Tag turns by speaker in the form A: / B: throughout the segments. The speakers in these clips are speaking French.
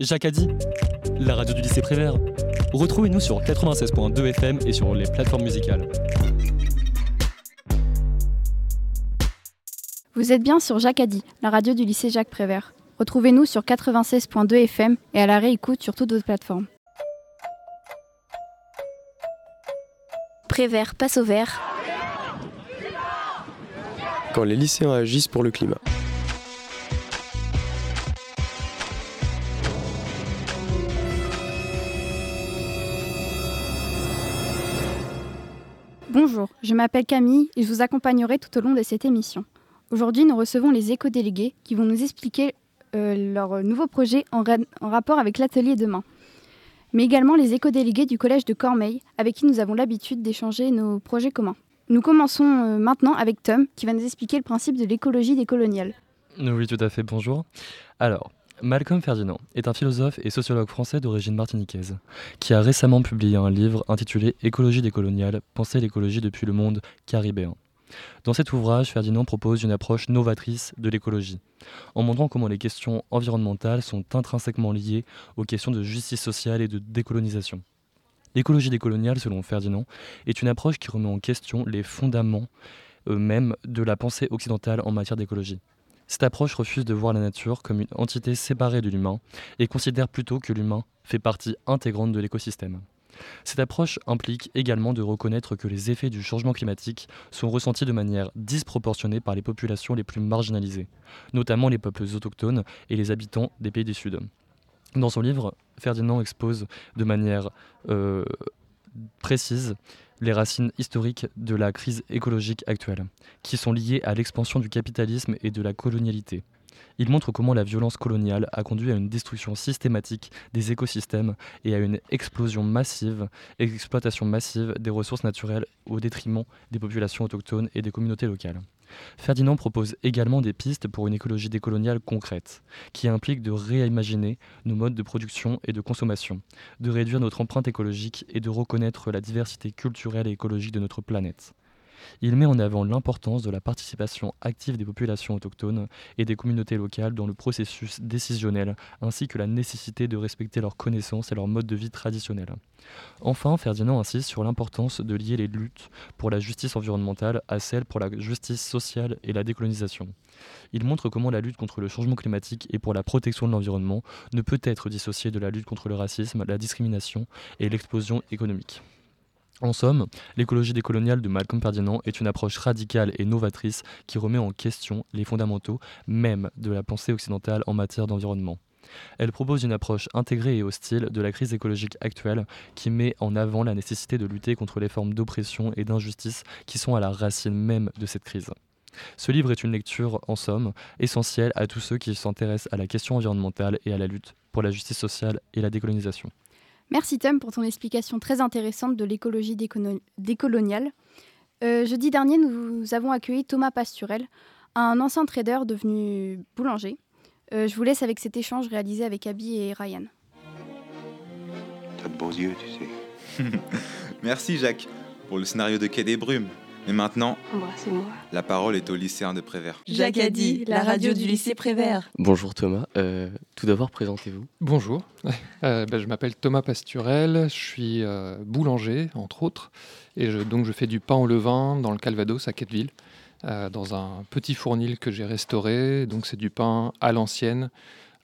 A: Jacques a dit, la radio du lycée Prévert. Retrouvez-nous sur 96.2 FM et sur les plateformes musicales.
B: Vous êtes bien sur Jacques a dit, la radio du lycée Jacques Prévert. Retrouvez-nous sur 96.2 FM et à la réécoute sur toutes nos plateformes.
C: Prévert passe au vert.
D: Quand les lycéens agissent pour le climat.
B: Bonjour, je m'appelle Camille et je vous accompagnerai tout au long de cette émission. Aujourd'hui, nous recevons les éco-délégués qui vont nous expliquer euh, leur nouveau projet en, rapport avec l'atelier demain. Mais également les éco-délégués du collège de Cormeil avec qui nous avons l'habitude d'échanger nos projets communs. Nous commençons euh, maintenant avec Tom qui va nous expliquer le principe de l'écologie décoloniale.
E: Oui, tout à fait, bonjour. Malcolm Ferdinand est un philosophe et sociologue français d'origine martiniquaise, qui a récemment publié un livre intitulé Écologie décoloniale, penser l'écologie depuis le monde caribéen. Dans cet ouvrage, Ferdinand propose une approche novatrice de l'écologie, en montrant comment les questions environnementales sont intrinsèquement liées aux questions de justice sociale et de décolonisation. L'écologie décoloniale, selon Ferdinand, est une approche qui remet en question les fondaments eux-mêmes de la pensée occidentale en matière d'écologie. Cette approche refuse de voir la nature comme une entité séparée de l'humain et considère plutôt que l'humain fait partie intégrante de l'écosystème. Cette approche implique également de reconnaître que les effets du changement climatique sont ressentis de manière disproportionnée par les populations les plus marginalisées, notamment les peuples autochtones et les habitants des pays du Sud. Dans son livre, Ferdinand expose de manière euh, précise les racines historiques de la crise écologique actuelle, qui sont liées à l'expansion du capitalisme et de la colonialité. Il montre comment la violence coloniale a conduit à une destruction systématique des écosystèmes et à une explosion massive, exploitation massive des ressources naturelles au détriment des populations autochtones et des communautés locales. Ferdinand propose également des pistes pour une écologie décoloniale concrète, qui implique de réimaginer nos modes de production et de consommation, de réduire notre empreinte écologique et de reconnaître la diversité culturelle et écologique de notre planète. Il met en avant l'importance de la participation active des populations autochtones et des communautés locales dans le processus décisionnel, ainsi que la nécessité de respecter leurs connaissances et leur mode de vie traditionnel. Enfin, Ferdinand insiste sur l'importance de lier les luttes pour la justice environnementale à celles pour la justice sociale et la décolonisation. Il montre comment la lutte contre le changement climatique et pour la protection de l'environnement ne peut être dissociée de la lutte contre le racisme, la discrimination et l'explosion économique. En somme, l'écologie décoloniale de Malcolm Ferdinand est une approche radicale et novatrice qui remet en question les fondamentaux même de la pensée occidentale en matière d'environnement. Elle propose une approche intégrée et hostile de la crise écologique actuelle qui met en avant la nécessité de lutter contre les formes d'oppression et d'injustice qui sont à la racine même de cette crise. Ce livre est une lecture, en somme, essentielle à tous ceux qui s'intéressent à la question environnementale et à la lutte pour la justice sociale et la décolonisation.
B: Merci Tom pour ton explication très intéressante de l'écologie décoloniale. Euh, jeudi dernier, nous avons accueilli Thomas Pasturel, un ancien trader devenu boulanger. Euh, je vous laisse avec cet échange réalisé avec Abby et Ryan.
F: T'as de beaux yeux, tu sais.
G: Merci Jacques pour le scénario de Quai des Brumes. Mais maintenant,
C: Moi, c'est moi.
G: la parole est au lycéen de Prévert.
H: Jacques a dit, la radio du lycée Prévert.
D: Bonjour Thomas, Euh, tout d'abord présentez-vous.
I: Bonjour, Euh, ben, je m'appelle Thomas Pasturel, je suis euh, boulanger entre autres, et je- donc je fais du pain au levain dans le Calvados à Quetteville, euh, dans un petit fournil que j'ai restauré, donc c'est du pain à l'ancienne,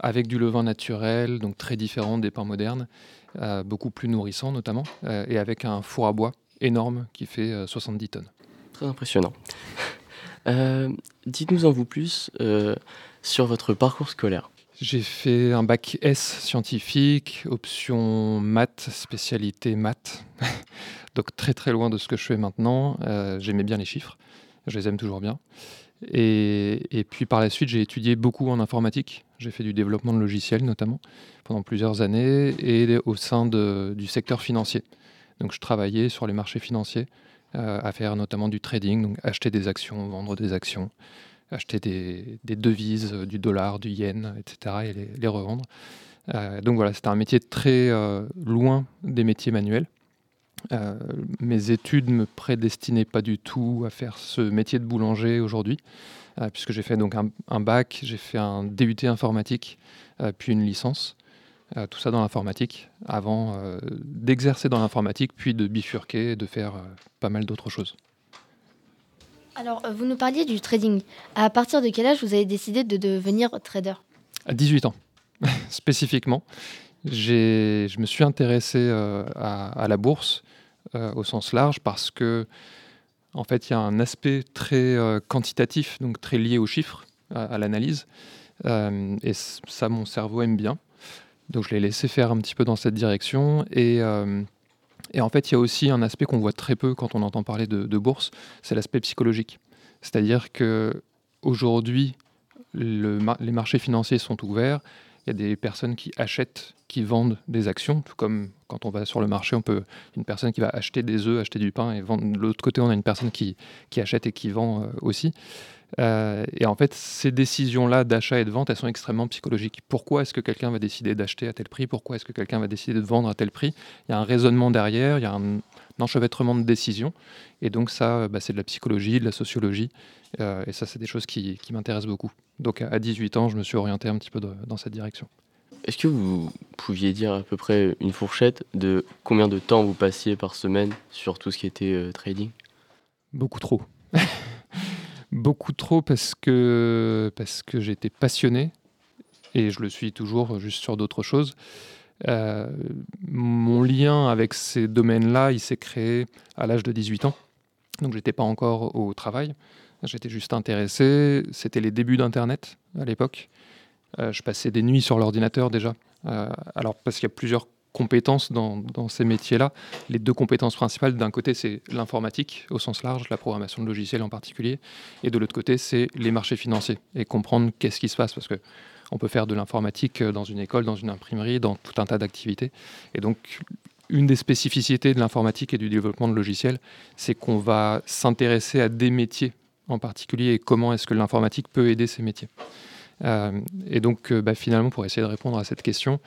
I: avec du levain naturel, donc très différent des pains modernes, euh, beaucoup plus nourrissant notamment, euh, et avec un four à bois énorme qui fait euh, 70 tonnes.
D: Très impressionnant. Euh, Dites-nous en vous plus euh, sur votre parcours scolaire.
I: J'ai fait un bac S scientifique, option maths, spécialité maths. Donc très très loin de ce que je fais maintenant. Euh, J'aimais bien les chiffres, je les aime toujours bien. Et, puis par la suite, j'ai étudié beaucoup en informatique. J'ai fait du développement de logiciels notamment pendant plusieurs années et au sein du secteur financier. Donc je travaillais sur les marchés financiers à faire notamment du trading, donc acheter des actions, vendre des actions acheter des, devises, euh, du dollar, du yen, etc., et les, les revendre. Euh, donc voilà, c'était un métier très euh, loin des métiers manuels. Euh, mes études me prédestinaient pas du tout à faire ce métier de boulanger aujourd'hui, euh, puisque j'ai fait donc un, bac, j'ai fait un DUT informatique, euh, puis une licence. Tout ça dans l'informatique, avant d'exercer dans l'informatique, puis de bifurquer et de faire pas mal d'autres choses.
C: Alors, vous nous parliez du trading. À partir de quel âge vous avez décidé de devenir trader?
I: À 18 ans, spécifiquement. Je me suis intéressé à, la bourse au sens large parce que en fait, il y a un aspect très euh, quantitatif, donc très lié aux chiffres, à, l'analyse. Euh, et ça, mon cerveau aime bien. Donc je l'ai laissé faire un petit peu dans cette direction. Et, euh, en fait, il y a aussi un aspect qu'on voit très peu quand on entend parler de, bourse, c'est l'aspect psychologique. C'est-à-dire que aujourd'hui, les marchés financiers sont ouverts. Il y a des personnes qui achètent, qui vendent des actions, tout comme quand on va sur le marché, on peut une personne qui va acheter des œufs, acheter du pain et vendre. De l'autre côté, on a une personne qui, qui achète et qui vend euh, aussi. Euh, et en fait, ces décisions-là d'achat et de vente, elles sont extrêmement psychologiques. Pourquoi est-ce que quelqu'un va décider d'acheter à tel prix? Pourquoi est-ce que quelqu'un va décider de vendre à tel prix? Il y a un raisonnement derrière, il y a un, enchevêtrement de décisions. Et donc ça, bah, c'est de la psychologie, de la sociologie. Euh, et ça, c'est des choses qui, qui m'intéressent beaucoup. Donc à 18 ans, je me suis orienté un petit peu dans cette direction.
D: Est-ce que vous pouviez dire à peu près une fourchette de combien de temps vous passiez par semaine sur tout ce qui était euh, trading?
I: Beaucoup trop. Beaucoup trop parce que, parce que j'étais passionné et je le suis toujours juste sur d'autres choses. Euh, mon lien avec ces domaines-là, il s'est créé à l'âge de 18 ans. Donc j'étais pas encore au travail. J'étais juste intéressé. C'était les débuts d'Internet à l'époque. Euh, je passais des nuits sur l'ordinateur déjà. Euh, alors, parce qu'il y a plusieurs compétences dans, ces métiers-là. Les deux compétences principales, d'un côté, c'est l'informatique au sens large, la programmation de logiciels en particulier, et de l'autre côté, c'est les marchés financiers et comprendre qu'est-ce qui se passe, parce que on peut faire de l'informatique dans une école, dans une imprimerie, dans tout un tas d'activités. Et donc, une des spécificités de l'informatique et du développement de logiciels, c'est qu'on va s'intéresser à des métiers en particulier et comment est-ce que l'informatique peut aider ces métiers. Euh, et donc, euh, bah, finalement, pour essayer de répondre à cette question,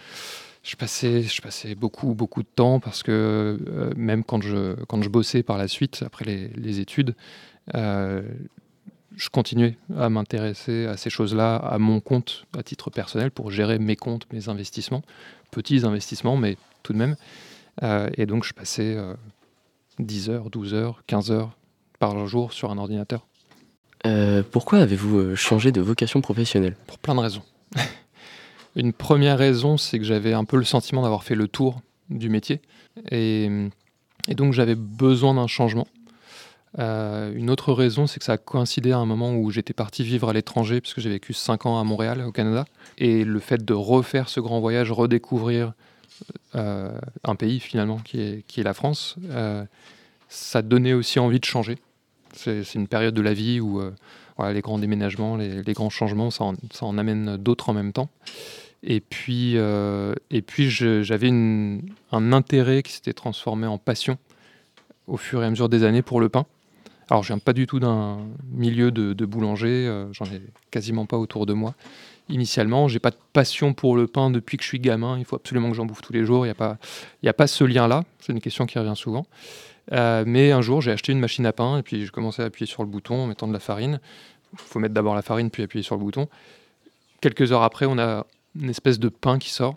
I: je passais, je passais beaucoup, beaucoup de temps parce que euh, même quand je, quand je bossais par la suite, après les, études, je continuais à m'intéresser à ces choses-là à mon compte, à titre personnel, pour gérer mes comptes, mes investissements, petits investissements, mais tout de même. et donc, je passais 10 heures, 12 heures, 15 heures par jour sur un ordinateur.
D: Euh, pourquoi avez-vous euh, changé de vocation professionnelle?
I: Pour plein de raisons. Une première raison, c'est que j'avais un peu le sentiment d'avoir fait le tour du métier. Et, donc j'avais besoin d'un changement. Euh, une autre raison, c'est que ça a coïncidé à un moment où j'étais parti vivre à l'étranger, puisque j'ai vécu 5 ans à Montréal, au Canada. Et le fait de refaire ce grand voyage, redécouvrir un pays finalement qui est, qui est la France, ça donnait aussi envie de changer. C'est une période de la vie où euh, les grands déménagements, les, grands changements, ça en, amène d'autres en même temps. Et puis, euh, et puis j'avais un intérêt qui s'était transformé en passion au fur et à mesure des années pour le pain. Alors, je viens pas du tout d'un milieu de, boulanger, euh, j'en ai quasiment pas autour de moi. Initialement, j'ai pas de passion pour le pain depuis que je suis gamin. Il faut absolument que j'en bouffe tous les jours. Il n'y a, pas, a pas ce lien-là. C'est une question qui revient souvent. Euh, mais un jour, j'ai acheté une machine à pain et puis je commençais à appuyer sur le bouton en mettant de la farine. Il faut mettre d'abord la farine puis appuyer sur le bouton. Quelques heures après, on a une espèce de pain qui sort.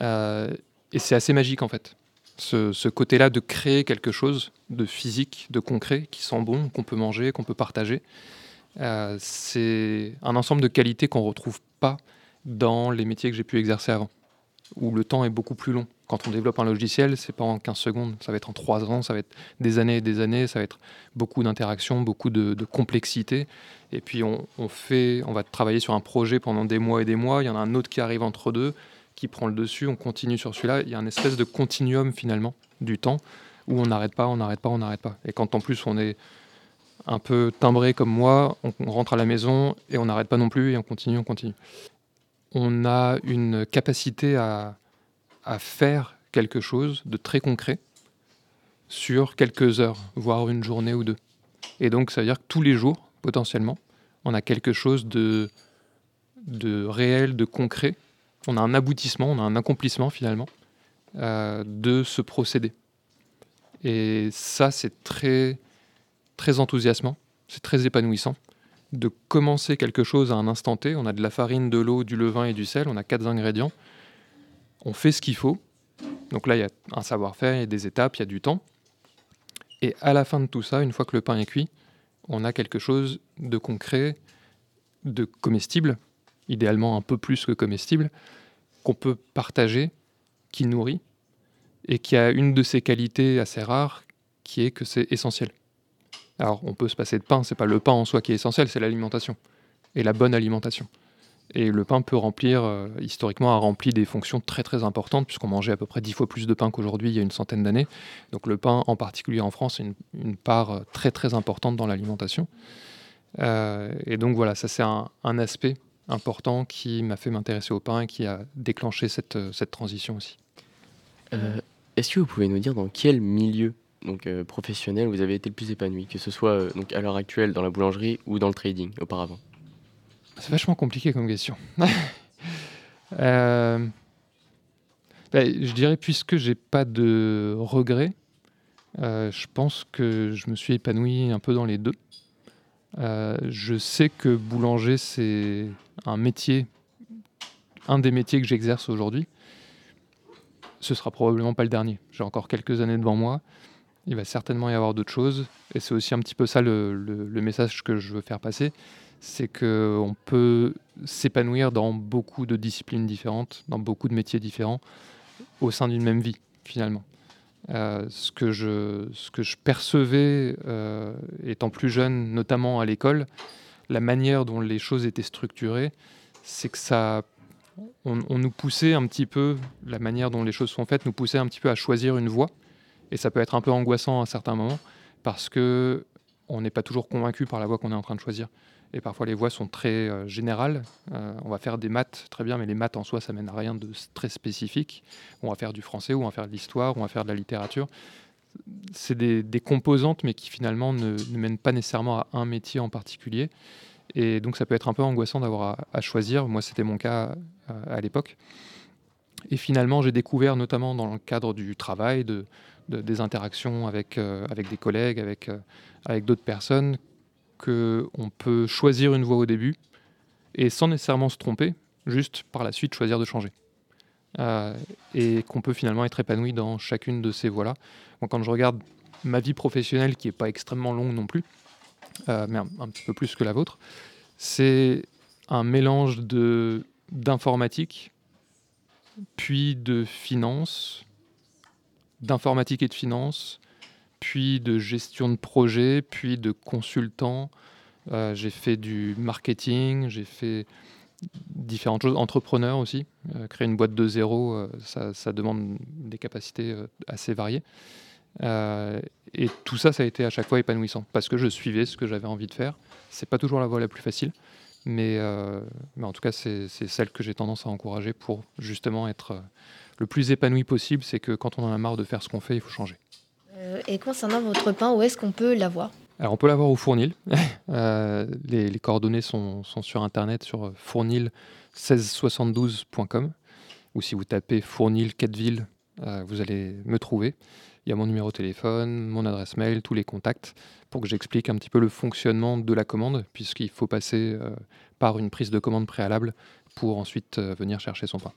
I: Euh, et c'est assez magique en fait. Ce, côté-là de créer quelque chose de physique, de concret, qui sent bon, qu'on peut manger, qu'on peut partager. Euh, c'est un ensemble de qualités qu'on ne retrouve pas dans les métiers que j'ai pu exercer avant, où le temps est beaucoup plus long. Quand on développe un logiciel, c'est pas en 15 secondes, ça va être en 3 ans, ça va être des années et des années, ça va être beaucoup d'interactions, beaucoup de, complexité. Et puis on, fait, on va travailler sur un projet pendant des mois et des mois, il y en a un autre qui arrive entre deux, qui prend le dessus, on continue sur celui-là. Il y a un espèce de continuum finalement du temps où on n'arrête pas, on n'arrête pas, on n'arrête pas. Et quand en plus on est un peu timbré comme moi, on, rentre à la maison et on n'arrête pas non plus et on continue, on continue. On a une capacité à, à faire quelque chose de très concret sur quelques heures, voire une journée ou deux. Et donc, ça veut dire que tous les jours, potentiellement, on a quelque chose de, de réel, de concret. On a un aboutissement, on a un accomplissement finalement euh, de ce procédé. Et ça, c'est très, très enthousiasmant, c'est très épanouissant de commencer quelque chose à un instant T. On a de la farine, de l'eau, du levain et du sel, on a quatre ingrédients on fait ce qu'il faut. Donc là, il y a un savoir-faire, il y a des étapes, il y a du temps. Et à la fin de tout ça, une fois que le pain est cuit, on a quelque chose de concret, de comestible, idéalement un peu plus que comestible, qu'on peut partager, qui nourrit, et qui a une de ses qualités assez rares, qui est que c'est essentiel. Alors, on peut se passer de pain, c'est pas le pain en soi qui est essentiel, c'est l'alimentation, et la bonne alimentation. Et le pain peut remplir, euh, historiquement, a rempli des fonctions très très importantes, puisqu'on mangeait à peu près dix fois plus de pain qu'aujourd'hui il y a une centaine d'années. Donc le pain, en particulier en France, est une, une part euh, très très importante dans l'alimentation. Euh, et donc voilà, ça c'est un, un, aspect important qui m'a fait m'intéresser au pain et qui a déclenché cette, cette transition aussi.
D: Est-ce que vous pouvez nous dire dans quel milieu donc, professionnel vous avez été le plus épanoui, que ce soit donc, à l'heure actuelle dans la boulangerie ou dans le trading auparavant?
I: C'est vachement compliqué comme question. euh, ben, je dirais, puisque j'ai pas de regrets, euh, je pense que je me suis épanoui un peu dans les deux. Euh, je sais que boulanger, c'est un métier, un des métiers que j'exerce aujourd'hui. Ce sera probablement pas le dernier. J'ai encore quelques années devant moi. Il va certainement y avoir d'autres choses. Et c'est aussi un petit peu ça le, message que je veux faire passer c'est qu'on peut s'épanouir dans beaucoup de disciplines différentes, dans beaucoup de métiers différents, au sein d'une même vie, finalement. Euh, ce, que je, percevais euh, étant plus jeune, notamment à l'école, la manière dont les choses étaient structurées, c'est que ça, on, nous poussait un petit peu, la manière dont les choses sont faites, nous poussait un petit peu à choisir une voie, et ça peut être un peu angoissant à certains moments, parce que on n'est pas toujours convaincu par la voie qu'on est en train de choisir. Et parfois, les voies sont très euh, générales. Euh, on va faire des maths, très bien, mais les maths en soi, ça mène à rien de très spécifique. On va faire du français, on va faire de l'histoire, on va faire de la littérature. C'est des, composantes, mais qui finalement ne, ne, mènent pas nécessairement à un métier en particulier. Et donc, ça peut être un peu angoissant d'avoir à, choisir. Moi, c'était mon cas euh, à l'époque. Et finalement, j'ai découvert, notamment dans le cadre du travail, de, de des interactions avec, des collègues, avec d'autres personnes, qu'on peut choisir une voie au début et sans nécessairement se tromper, juste par la suite choisir de changer. Euh, et qu'on peut finalement être épanoui dans chacune de ces voies-là. Quand je regarde ma vie professionnelle, qui n'est pas extrêmement longue non plus, euh, mais un, un, petit peu plus que la vôtre, c'est un mélange d'informatique, puis de finance, d'informatique et de finance, puis de gestion de projet, puis de consultant. Euh, j'ai fait du marketing, j'ai fait différentes choses, entrepreneur aussi. Euh, créer une boîte de zéro, euh, ça, ça, demande des capacités assez variées. Et tout ça, ça a été à chaque fois épanouissant parce que je suivais ce que j'avais envie de faire. C'est pas toujours la voie la plus facile, mais, mais en tout cas, c'est celle que j'ai tendance à encourager pour justement être le plus épanoui possible. C'est que quand on en a marre de faire ce qu'on fait, il faut changer.
C: Euh, et concernant votre pain, où est-ce qu'on peut l'avoir?
I: Alors on peut l'avoir au Fournil. euh, les, les, coordonnées sont, sont, sur internet sur fournil1672.com ou si vous tapez Fournil 4 villes, euh, vous allez me trouver. Il y a mon numéro de téléphone, mon adresse mail, tous les contacts pour que j'explique un petit peu le fonctionnement de la commande puisqu'il faut passer euh, par une prise de commande préalable pour ensuite euh, venir chercher son pain.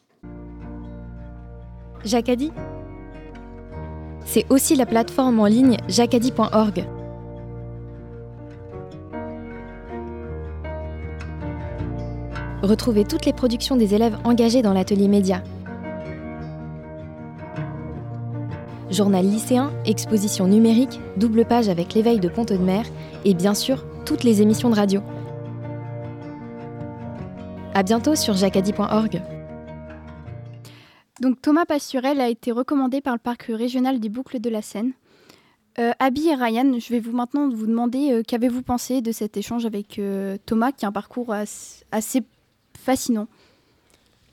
J: Jacadi c'est aussi la plateforme en ligne jacadi.org. Retrouvez toutes les productions des élèves engagés dans l'atelier média. Journal lycéen, exposition numérique, double page avec l'éveil de Pont de Mer et bien sûr toutes les émissions de radio. À bientôt sur jacadi.org.
B: Donc Thomas Pasturel a été recommandé par le parc régional des Boucles de la Seine. Euh, Abby et Ryan, je vais vous maintenant vous demander euh, qu'avez-vous pensé de cet échange avec euh, Thomas, qui a un parcours assez, fascinant?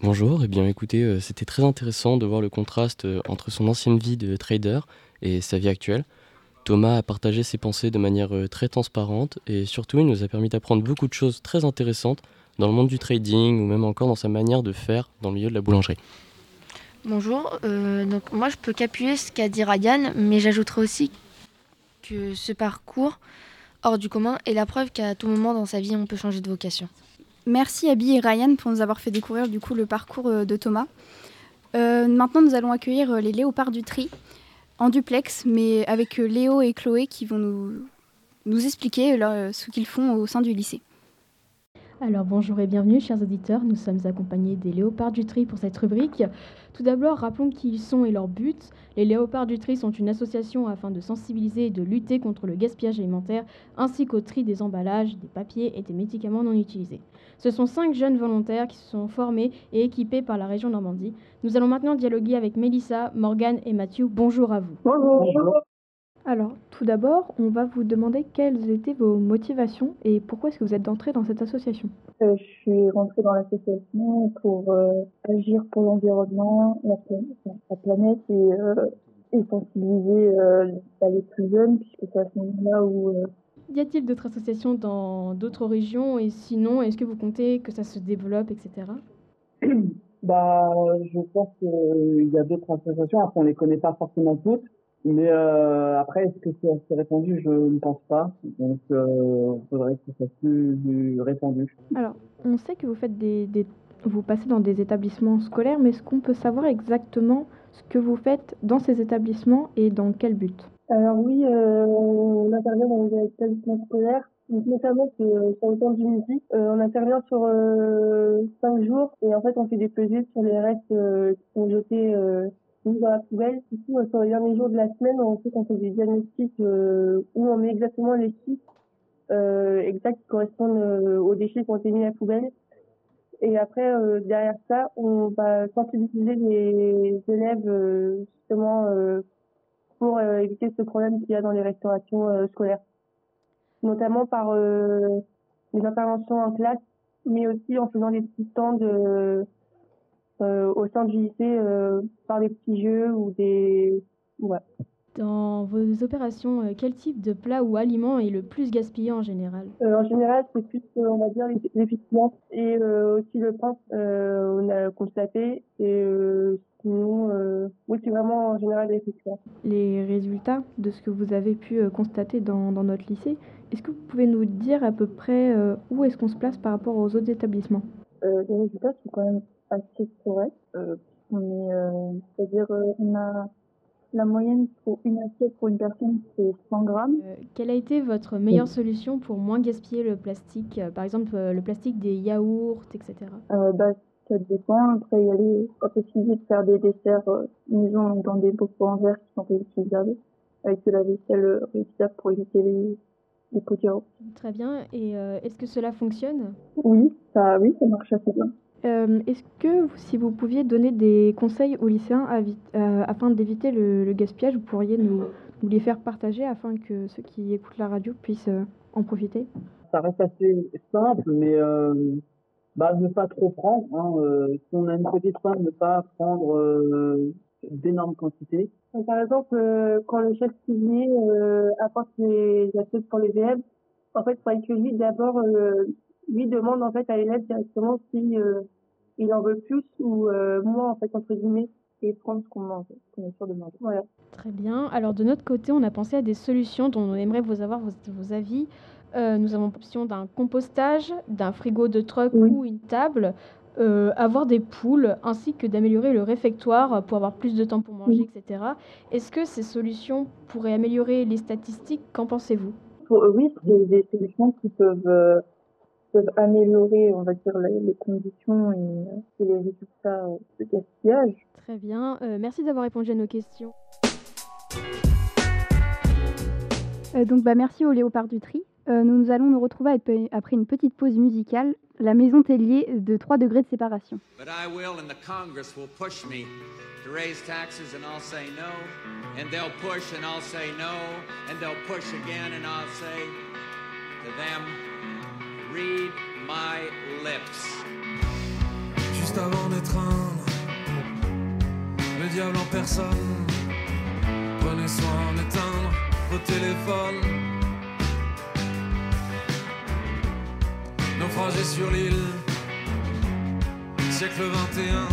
D: Bonjour, et eh bien écoutez, c'était très intéressant de voir le contraste entre son ancienne vie de trader et sa vie actuelle. Thomas a partagé ses pensées de manière très transparente et surtout il nous a permis d'apprendre beaucoup de choses très intéressantes dans le monde du trading ou même encore dans sa manière de faire dans le milieu de la boulangerie.
C: Bonjour, euh, donc moi je peux qu'appuyer ce qu'a dit Ryan, mais j'ajouterai aussi que ce parcours hors du commun est la preuve qu'à tout moment dans sa vie on peut changer de vocation.
B: Merci Abby et Ryan pour nous avoir fait découvrir du coup le parcours de Thomas. maintenant, nous allons accueillir les léopards du tri en duplex, mais avec Léo et Chloé qui vont nous expliquer ce qu'ils font au sein du lycée.
K: Alors bonjour et bienvenue chers auditeurs, nous sommes accompagnés des Léopards du Tri pour cette rubrique. Tout d'abord, rappelons qui ils sont et leur but. Les Léopards du Tri sont une association afin de sensibiliser et de lutter contre le gaspillage alimentaire ainsi qu'au tri des emballages, des papiers et des médicaments non utilisés. Ce sont cinq jeunes volontaires qui se sont formés et équipés par la région Normandie. Nous allons maintenant dialoguer avec Mélissa, Morgane et Mathieu. Bonjour à vous.
L: Bonjour.
K: Alors, tout d'abord, on va vous demander quelles étaient vos motivations et pourquoi est-ce que vous êtes entré dans cette association?
L: Euh, Je suis rentrée dans l'association pour euh, agir pour l'environnement, la, planète et, euh, et sensibiliser les plus jeunes, puisque c'est à ce moment-là où...
K: Y a-t-il d'autres associations dans d'autres régions? Et sinon, est-ce que vous comptez que ça se développe, etc.
L: bah, je pense qu'il y a d'autres associations, après on les connaît pas forcément toutes, mais euh, après, est-ce que c'est assez répandu? Je ne pense pas. Donc, il euh, faudrait que ça soit plus répandu.
K: Alors, on sait que vous faites des, des, vous passez dans des établissements scolaires, mais est-ce qu'on peut savoir exactement ce que vous faites dans ces établissements et dans quel but?
L: Alors oui, euh, on intervient dans des établissements scolaires notamment sur le temps du midi. Euh, on intervient sur euh, cinq jours et en fait on fait des pesées sur les restes euh, qui sont jetés euh, dans la poubelle. Ici, sur les derniers jours de la semaine, on sait qu'on fait des diagnostics euh, où on met exactement les chiffres euh, exacts qui correspondent euh, aux déchets qui ont été mis à la poubelle. Et après, euh, derrière ça, on va sensibiliser les élèves justement pour éviter ce problème qu'il y a dans les restaurations scolaires, notamment par les interventions en classe, mais aussi en faisant des petits stands euh, au sein du lycée euh, par des petits jeux ou des... Ouais.
K: Dans vos opérations, euh, quel type de plat ou aliment est le plus gaspillé en général?
L: En général, c'est plus, on va dire, les, les et aussi le pain, on a constaté. Et sinon, oui, c'est vraiment en général les.
K: Les résultats de ce que vous avez pu constater dans, dans notre lycée, est-ce que vous pouvez nous dire à peu près où est-ce qu'on se place par rapport aux autres établissements?
L: Les résultats sont quand même assez correct. Euh, on est, euh, c'est-à-dire, euh, on a la moyenne pour une assiette pour une personne, c'est 100 grammes.
K: quelle a été votre meilleure solution pour moins gaspiller le plastique Par exemple, le plastique des yaourts, etc.
L: bah, ça dépend. Après, il y a les possibilité de faire des desserts maison dans des bocaux en verre qui sont réutilisables avec de la vaisselle réutilisable pour éviter les, les pots
K: Très bien. Et est-ce que cela fonctionne?
L: Oui, ça, oui, ça marche assez bien.
K: Euh, est-ce que si vous pouviez donner des conseils aux lycéens euh, afin d'éviter le, gaspillage, vous pourriez nous, les faire partager afin que ceux qui écoutent la radio puissent euh, en profiter?
L: Ça reste assez simple, mais bah, ne pas trop prendre. Hein, si on a une petite faim, ne pas prendre d'énormes quantités. Par exemple, quand le chef cuisinier apporte les assiettes pour les élèves, en fait, il faudrait que lui d'abord lui demande en fait à l'élève directement si euh, il en veut plus ou euh, moins en fait entre guillemets et prendre ce qu'on mange, qu'on est sûr de manger. Voilà.
K: Très bien. Alors de notre côté, on a pensé à des solutions dont on aimerait vous avoir vos, vos avis. Euh, nous avons l'option d'un compostage, d'un frigo de truck ou une table, euh, avoir des poules, ainsi que d'améliorer le réfectoire pour avoir plus de temps pour manger, etc. Est-ce que ces solutions pourraient améliorer les statistiques? Qu'en pensez-vous?
L: Oui, c'est des solutions qui peuvent peuvent améliorer, on va dire, les, conditions et, les résultats de gaspillage.
K: Très bien. Euh, merci d'avoir répondu à nos questions.
B: Euh, donc, bah, merci au Léopard du Tri. Euh, nous, nous allons nous retrouver après une petite pause musicale, la maison Tellier de 3 degrés de séparation. But I will and the Congress will push me to raise taxes and I'll say no, and they'll push and I'll say no, and they'll push again and I'll say to them, read my lips.
M: Juste avant d'étreindre le diable en personne, prenez soin d'éteindre vos téléphones. Naufragés sur l'île, siècle 21,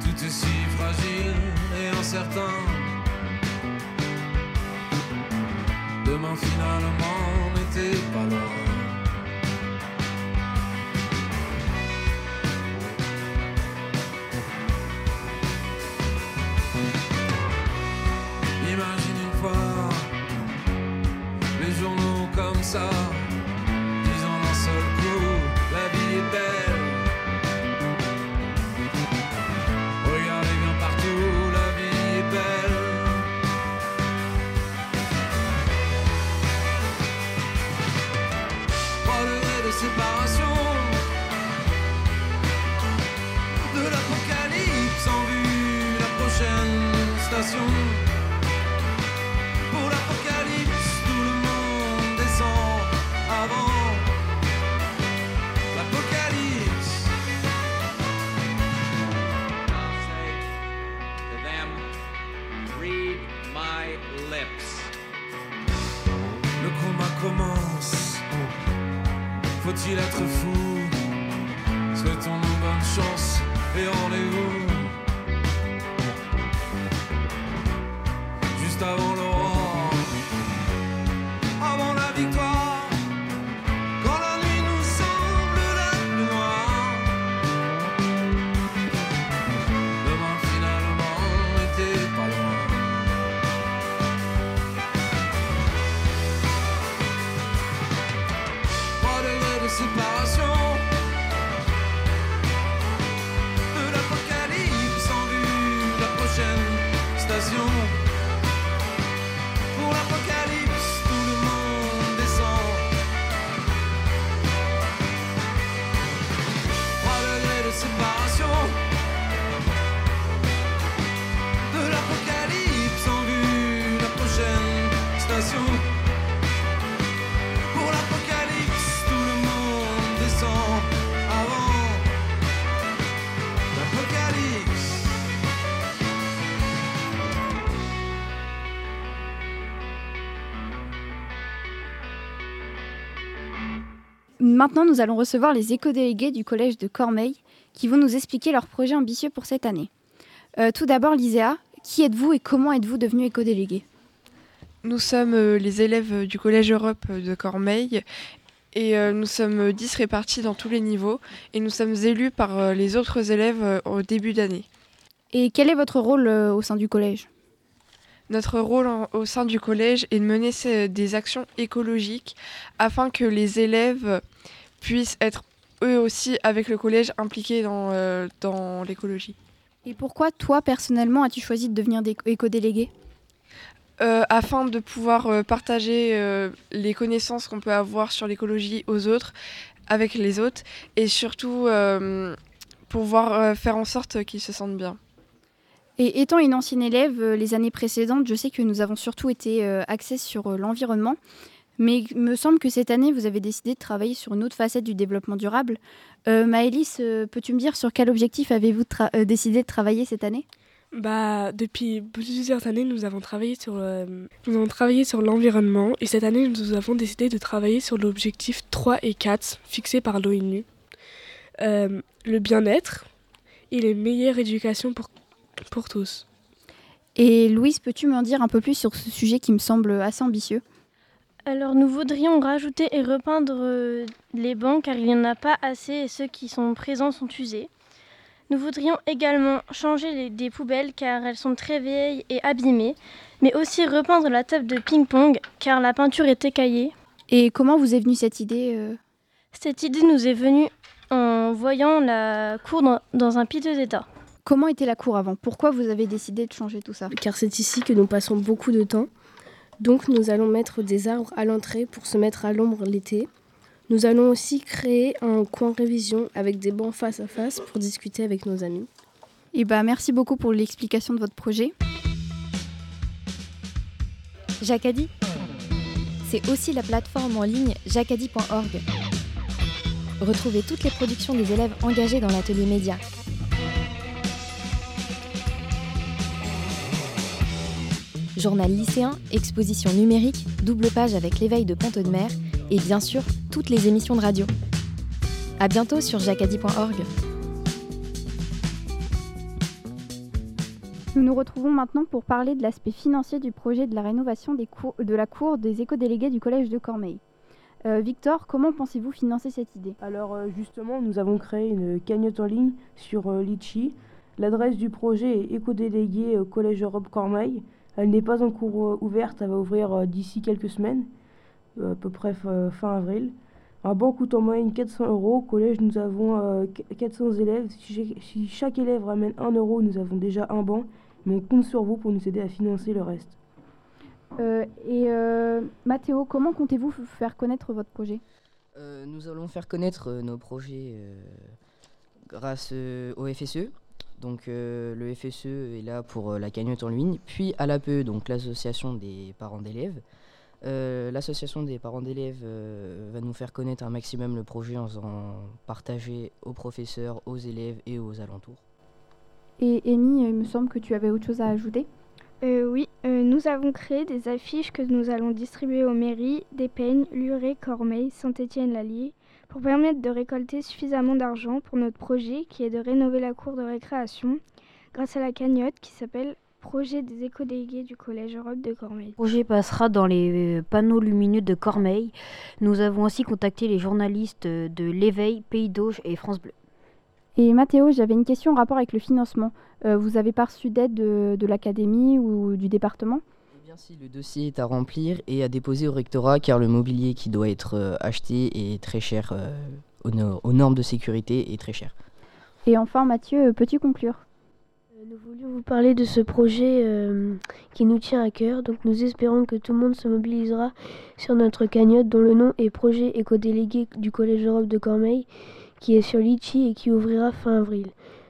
M: tout est si fragile et incertain. Demain finalement n'était pas loin. Regardez bien partout, la vie est belle. Trois degrés de séparation. De l'apocalypse en vue, la prochaine station.
B: Maintenant, nous allons recevoir les éco-délégués du collège de Cormeilles qui vont nous expliquer leurs projets ambitieux pour cette année. Euh, tout d'abord, Liséa, qui êtes-vous et comment êtes-vous devenu éco-délégué
N: Nous sommes euh, les élèves du Collège Europe de Cormeilles et euh, nous sommes euh, 10 répartis dans tous les niveaux et nous sommes élus par les autres élèves au début d'année.
B: Et quel est votre rôle au sein du collège?
N: Notre rôle en- au sein du collège est de mener des actions écologiques afin que les élèves puissent être eux aussi avec le collège impliqués dans, euh, dans l'écologie.
B: Et pourquoi, toi, personnellement, as-tu choisi de devenir dé- éco-délégué?
N: Euh, afin de pouvoir euh, partager euh, les connaissances qu'on peut avoir sur l'écologie aux autres, avec les autres, et surtout pouvoir faire en sorte qu'ils se sentent bien.
B: Et étant une ancienne élève, euh, les années précédentes, je sais que nous avons surtout été euh, axés sur euh, l'environnement. Mais il me semble que cette année, vous avez décidé de travailler sur une autre facette du développement durable. Euh, Maëlys, peux-tu me dire sur quel objectif avez-vous décidé de travailler cette année?
O: Bah, depuis plusieurs années, nous avons travaillé sur nous avons travaillé sur l'environnement et cette année, nous avons décidé de travailler sur l'objectif 3 et 4 fixé par l'ONU. Le bien-être et les meilleures éducations pour, pour tous.
B: Et Louise, peux-tu m'en dire un peu plus sur ce sujet qui me semble assez ambitieux?
P: Alors nous voudrions rajouter et repeindre euh, les bancs car il n'y en a pas assez et ceux qui sont présents sont usés. Nous voudrions également changer les, des poubelles car elles sont très vieilles et abîmées, mais aussi repeindre la table de ping-pong car la peinture est écaillée.
B: Et comment vous est venue cette idée euh?
P: Cette idée nous est venue en voyant la cour dans, dans un piteux état.
B: Comment était la cour avant? Pourquoi vous avez décidé de changer tout ça?
Q: Car c'est ici que nous passons beaucoup de temps. Donc nous allons mettre des arbres à l'entrée pour se mettre à l'ombre l'été. Nous allons aussi créer un coin révision avec des bancs face à face pour discuter avec nos amis.
B: Et bah merci beaucoup pour l'explication de votre projet.
J: Jacadi, c'est aussi la plateforme en ligne jacadi.org. Retrouvez toutes les productions des élèves engagés dans l'atelier média. Journal lycéen, exposition numérique, double page avec l'éveil de Pont de Mer et bien sûr toutes les émissions de radio. À bientôt sur jacadi.org.
B: Nous nous retrouvons maintenant pour parler de l'aspect financier du projet de la rénovation des cours- de la cour des éco-délégués du collège de Cormeilles. Euh, Victor, comment pensez-vous financer cette idée?
R: Alors euh, justement, nous avons créé une cagnotte en ligne sur euh, Litchi. L'adresse du projet est éco-délégué au Collège Europe Cormeilles. Elle n'est pas encore euh, ouverte, elle va ouvrir euh, d'ici quelques semaines, euh, à peu près fin avril. Un banc coûte en moyenne 400 euros. Au collège, nous avons euh, qu- 400 élèves. Si, chaque élève ramène 1 euro, nous avons déjà un banc. Mais on compte sur vous pour nous aider à financer le reste.
B: Euh, Et euh, Mathéo, comment comptez-vous faire connaître votre projet?
S: Euh, nous allons faire connaître euh, nos projets euh, grâce euh, au FSE. Donc euh, le FSE est là pour euh, la cagnotte en ligne, puis à l'APE, donc l'association des parents d'élèves. Euh, l'association des parents d'élèves euh, va nous faire connaître un maximum le projet en faisant partager aux professeurs, aux élèves et aux alentours.
B: Et Amy, il me semble que tu avais autre chose à ajouter?
T: Euh, oui, euh, nous avons créé des affiches que nous allons distribuer aux mairies d'Épeigne, Luret, Cormeilles, Saint-Étienne-l'Allier pour permettre de récolter suffisamment d'argent pour notre projet qui est de rénover la cour de récréation grâce à la cagnotte qui s'appelle Projet des éco-délégués du Collège Europe de Cormeilles.
U: Le projet passera dans les euh, panneaux lumineux de Cormeilles. Nous avons aussi contacté les journalistes euh, de l'Éveil, Pays d'Auge et France Bleu.
B: Et Mathéo, j'avais une question en rapport avec le financement. Euh, vous avez pas reçu d'aide de, de l'académie ou du département?
S: Bien si, le dossier est à remplir et à déposer au rectorat car le mobilier qui doit être euh, acheté est très cher, euh, aux, no- aux normes de sécurité est très cher.
B: Et enfin, Mathieu, euh, peux-tu conclure?
Q: Nous voulions vous parler de ce projet euh, qui nous tient à cœur, donc nous espérons que tout le monde se mobilisera sur notre cagnotte dont le nom est Projet éco-délégué du Collège Europe de Cormeilles, qui est sur Litchi et qui ouvrira fin avril.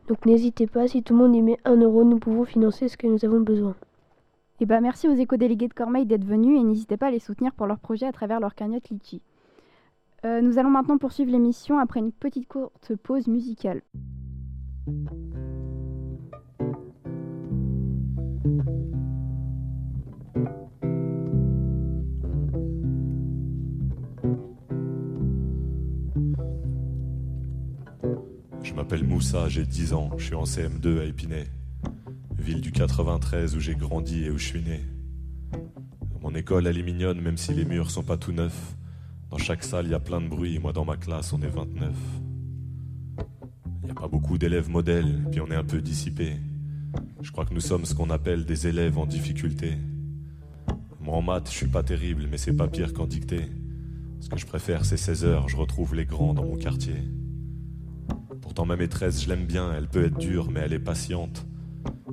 Q: Donc n'hésitez pas, si tout le monde y met 1 euro, nous pouvons financer ce que nous avons besoin.
B: Eh ben, merci aux éco-délégués de Cormeilles d'être venus et n'hésitez pas à les soutenir pour leur projet à travers leur cagnotte Litchi. Euh, nous allons maintenant poursuivre l'émission après une petite courte pause musicale.
V: Je m'appelle Moussa, j'ai 10 ans, je suis en CM2 à Épinay, ville du 93 où j'ai grandi et où je suis né. Mon école, elle est mignonne, même si les murs sont pas tout neufs. Dans chaque salle, il y a plein de bruit, moi dans ma classe, on est 29. Il n'y a pas beaucoup d'élèves modèles, puis on est un peu dissipés. Je crois que nous sommes ce qu'on appelle des élèves en difficulté. Moi en maths, je suis pas terrible, mais c'est pas pire qu'en dictée. Ce que je préfère, c'est 16 heures, je retrouve les grands dans mon quartier. Pourtant ma maîtresse, je l'aime bien, elle peut être dure, mais elle est patiente.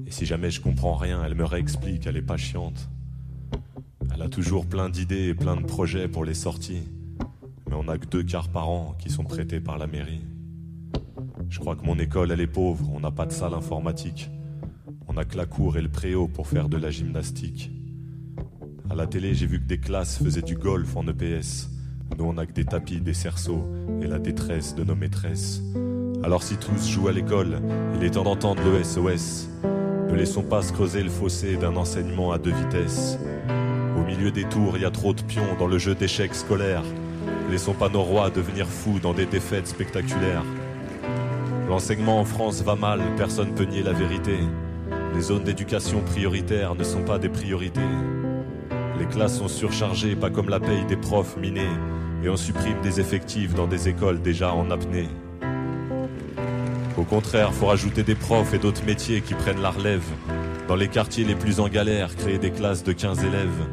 V: Et si jamais je comprends rien, elle me réexplique, elle est pas chiante. Elle a toujours plein d'idées et plein de projets pour les sorties. Mais on n'a que deux quarts par an qui sont prêtés par la mairie. Je crois que mon école, elle est pauvre, on n'a pas de salle informatique. On a que la cour et le préau pour faire de la gymnastique. À la télé, j'ai vu que des classes faisaient du golf en EPS. Nous, on a que des tapis, des cerceaux et la détresse de nos maîtresses. Alors si tous jouent à l'école, il est temps d'entendre le SOS. Ne laissons pas se creuser le fossé d'un enseignement à deux vitesses. Au milieu des tours, il y a trop de pions dans le jeu d'échecs scolaires. Laissons pas nos rois devenir fous dans des défaites spectaculaires. L'enseignement en France va mal, personne peut nier la vérité. Les zones d'éducation prioritaires ne sont pas des priorités. Les classes sont surchargées, pas comme la paye des profs minés, et on supprime des effectifs dans des écoles déjà en apnée. Au contraire, faut rajouter des profs et d'autres métiers qui prennent la relève. Dans les quartiers les plus en galère, créer des classes de 15 élèves.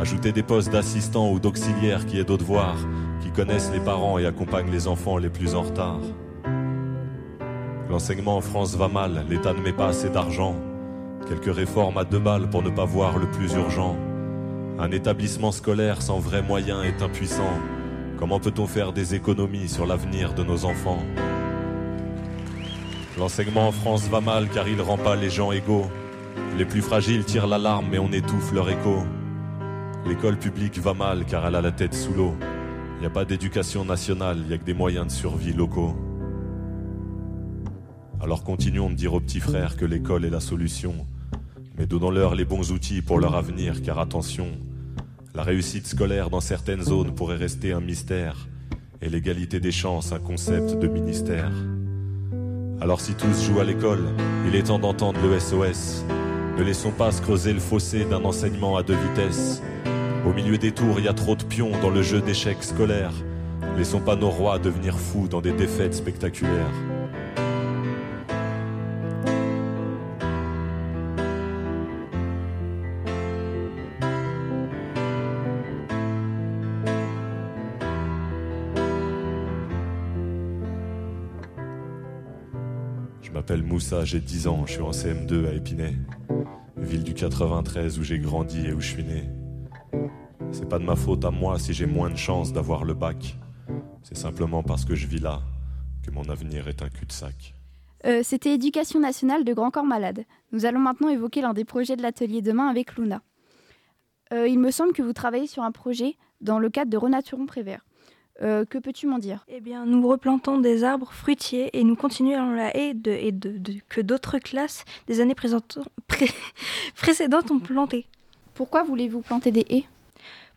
V: Ajouter des postes d'assistants ou d'auxiliaires qui aident aux devoirs, qui connaissent les parents et accompagnent les enfants les plus en retard. L'enseignement en France va mal, l'État ne met pas assez d'argent. Quelques réformes à deux balles pour ne pas voir le plus urgent. Un établissement scolaire sans vrais moyens est impuissant. Comment peut-on faire des économies sur l'avenir de nos enfants? L'enseignement en France va mal car il rend pas les gens égaux. Les plus fragiles tirent l'alarme mais on étouffe leur écho. L'école publique va mal car elle a la tête sous l'eau. Il n'y a pas d'éducation nationale, il n'y a que des moyens de survie locaux. Alors continuons de dire aux petits frères que l'école est la solution. Mais donnons-leur les bons outils pour leur avenir, car attention, la réussite scolaire dans certaines zones pourrait rester un mystère, et l'égalité des chances un concept de ministère. Alors si tous jouent à l'école, il est temps d'entendre le SOS. Ne laissons pas se creuser le fossé d'un enseignement à deux vitesses. Au milieu des tours, il y a trop de pions dans le jeu d'échecs scolaires. Laissons pas nos rois devenir fous dans des défaites spectaculaires. Moussa, j'ai 10 ans, je suis en CM2 à Épinay, ville du 93 où j'ai grandi et où je suis né. C'est pas de ma faute à moi si j'ai moins de chances d'avoir le bac. C'est simplement parce que je vis là que mon avenir est un cul-de-sac.
B: Euh, C'était Éducation nationale de Grand Corps Malade. Nous allons maintenant évoquer l'un des projets de l'atelier demain avec Luna. Euh, il me semble que vous travaillez sur un projet dans le cadre de Renaturons Prévert. Euh, que peux-tu m'en dire?
W: Eh bien, nous replantons des arbres fruitiers et nous continuons la haie de, et de, de- que d'autres classes des années pré- précédentes ont planté.
B: Pourquoi voulez-vous planter des haies?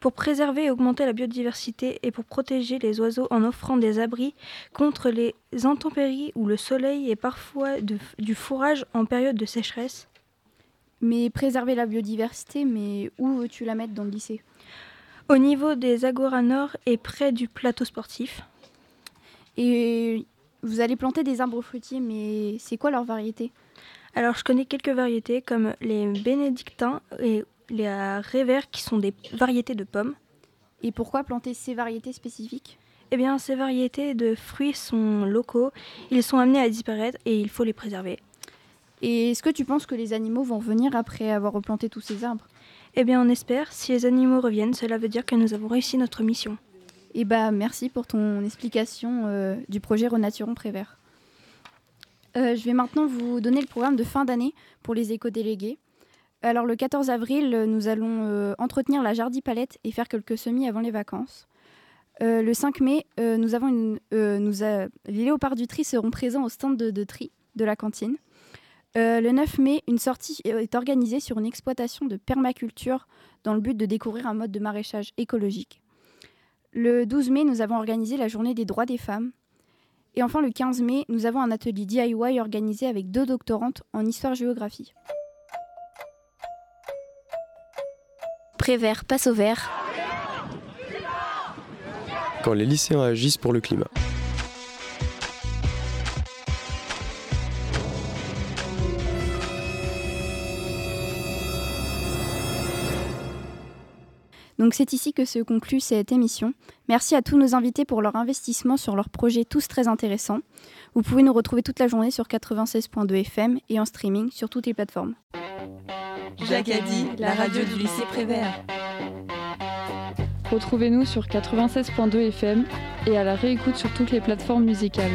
W: Pour préserver et augmenter la biodiversité et pour protéger les oiseaux en offrant des abris contre les intempéries ou le soleil et parfois de- du fourrage en période de sécheresse.
B: Mais préserver la biodiversité, mais où veux-tu la mettre dans le lycée?
W: Au niveau des Agora Nord et près du plateau sportif.
B: Et vous allez planter des arbres fruitiers, mais c'est quoi leur variété?
W: Alors, je connais quelques variétés comme les bénédictins et les révers qui sont des variétés de pommes.
B: Et pourquoi planter ces variétés spécifiques?
W: Eh bien, ces variétés de fruits sont locaux, ils sont amenés à disparaître et il faut les préserver.
B: Et est-ce que tu penses que les animaux vont revenir après avoir replanté tous ces arbres?
W: Eh bien, on espère, si les animaux reviennent, cela veut dire que nous avons réussi notre mission.
B: Eh bah, merci pour ton explication euh, du projet Renaturons Prévert. Euh, je vais maintenant vous donner le programme de fin d'année pour les éco-délégués. Alors, le 14 avril, euh, nous allons entretenir la jardipalette et faire quelques semis avant les vacances. Le 5 mai, nous avons une, nous les léopards du tri seront présents au stand de tri de la cantine. Euh, le 9 mai, une sortie est organisée sur une exploitation de permaculture dans le but de découvrir un mode de maraîchage écologique. Le 12 mai, nous avons organisé la journée des droits des femmes. Et enfin, le 15 mai, nous avons un atelier DIY organisé avec deux doctorantes en histoire-géographie.
J: Prévert passe au vert.
X: Quand les lycéens agissent pour le climat.
B: Donc c'est ici que se conclut cette émission. Merci à tous nos invités pour leur investissement sur leurs projets tous très intéressants. Vous pouvez nous retrouver toute la journée sur 96.2 FM et en streaming sur toutes les plateformes.
H: Dit, la radio du lycée Prévert.
Y: Retrouvez-nous sur 96.2 FM et à la réécoute sur toutes les plateformes musicales.